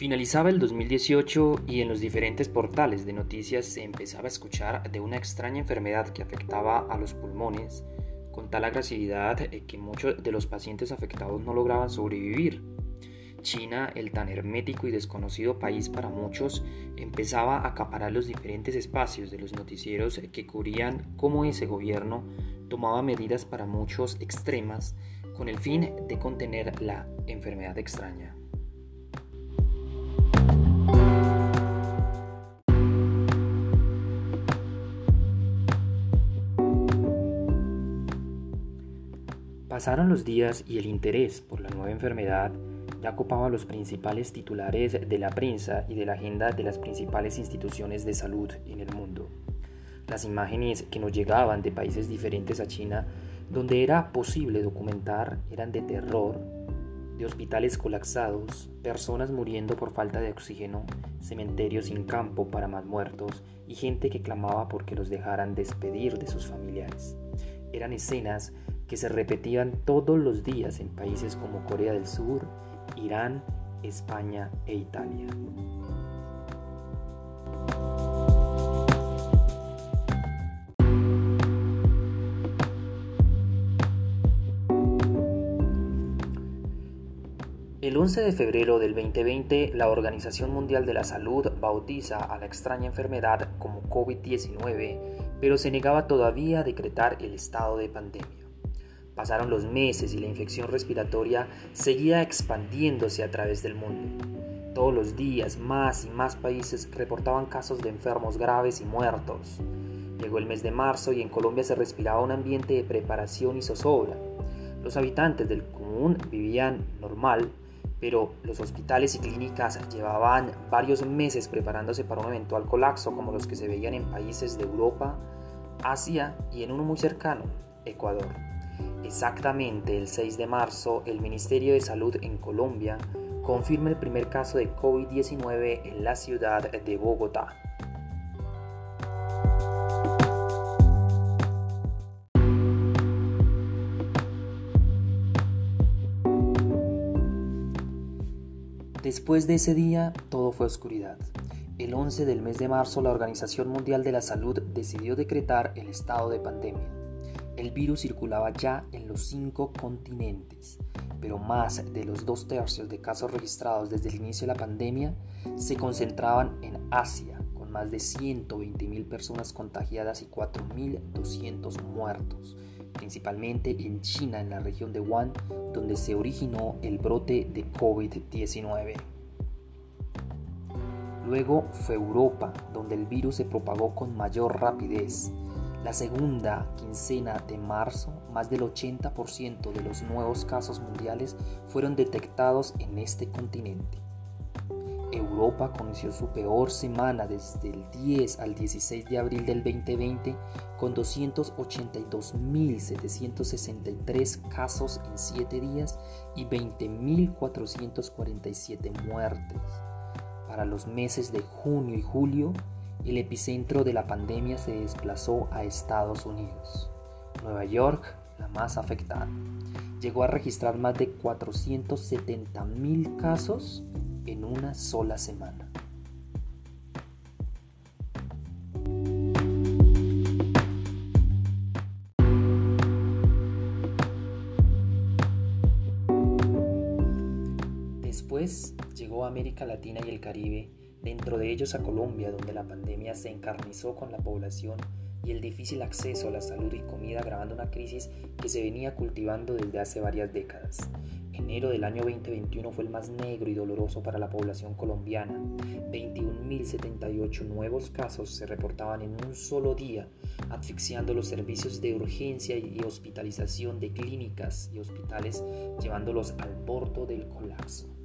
Finalizaba el 2018 y en los diferentes portales de noticias se empezaba a escuchar de una extraña enfermedad que afectaba a los pulmones con tal agresividad que muchos de los pacientes afectados no lograban sobrevivir. China, el tan hermético y desconocido país para muchos, empezaba a acaparar los diferentes espacios de los noticieros que cubrían cómo ese gobierno tomaba medidas para muchos extremas con el fin de contener la enfermedad extraña. Pasaron los días y el interés por la nueva enfermedad ya ocupaba los principales titulares de la prensa y de la agenda de las principales instituciones de salud en el mundo. Las imágenes que nos llegaban de países diferentes a China, donde era posible documentar, eran de terror, de hospitales colapsados, personas muriendo por falta de oxígeno, cementerios sin campo para más muertos y gente que clamaba porque los dejaran despedir de sus familiares. Eran escenas que se repetían todos los días en países como Corea del Sur, Irán, España e Italia. El 11 de febrero del 2020, la Organización Mundial de la Salud bautiza a la extraña enfermedad como COVID-19, pero se negaba todavía a decretar el estado de pandemia. Pasaron los meses y la infección respiratoria seguía expandiéndose a través del mundo. Todos los días más y más países reportaban casos de enfermos graves y muertos. Llegó el mes de marzo y en Colombia se respiraba un ambiente de preparación y zozobra. Los habitantes del común vivían normal, pero los hospitales y clínicas llevaban varios meses preparándose para un eventual colapso como los que se veían en países de Europa, Asia y en uno muy cercano, Ecuador. Exactamente el 6 de marzo, el Ministerio de Salud en Colombia confirma el primer caso de COVID-19 en la ciudad de Bogotá. Después de ese día, todo fue oscuridad. El 11 del mes de marzo, la Organización Mundial de la Salud decidió decretar el estado de pandemia. El virus circulaba ya en los cinco continentes, pero más de los dos tercios de casos registrados desde el inicio de la pandemia se concentraban en Asia, con más de 120.000 personas contagiadas y 4.200 muertos, principalmente en China, en la región de Wuhan, donde se originó el brote de COVID-19. Luego fue Europa, donde el virus se propagó con mayor rapidez la segunda quincena de marzo, más del 80% de los nuevos casos mundiales fueron detectados en este continente. Europa conoció su peor semana desde el 10 al 16 de abril del 2020 con 282.763 casos en 7 días y 20.447 muertes. Para los meses de junio y julio, el epicentro de la pandemia se desplazó a Estados Unidos. Nueva York, la más afectada, llegó a registrar más de 470 mil casos en una sola semana. Después llegó a América Latina y el Caribe dentro de ellos a Colombia, donde la pandemia se encarnizó con la población y el difícil acceso a la salud y comida agravando una crisis que se venía cultivando desde hace varias décadas. Enero del año 2021 fue el más negro y doloroso para la población colombiana. 21.078 nuevos casos se reportaban en un solo día, asfixiando los servicios de urgencia y hospitalización de clínicas y hospitales, llevándolos al bordo del colapso.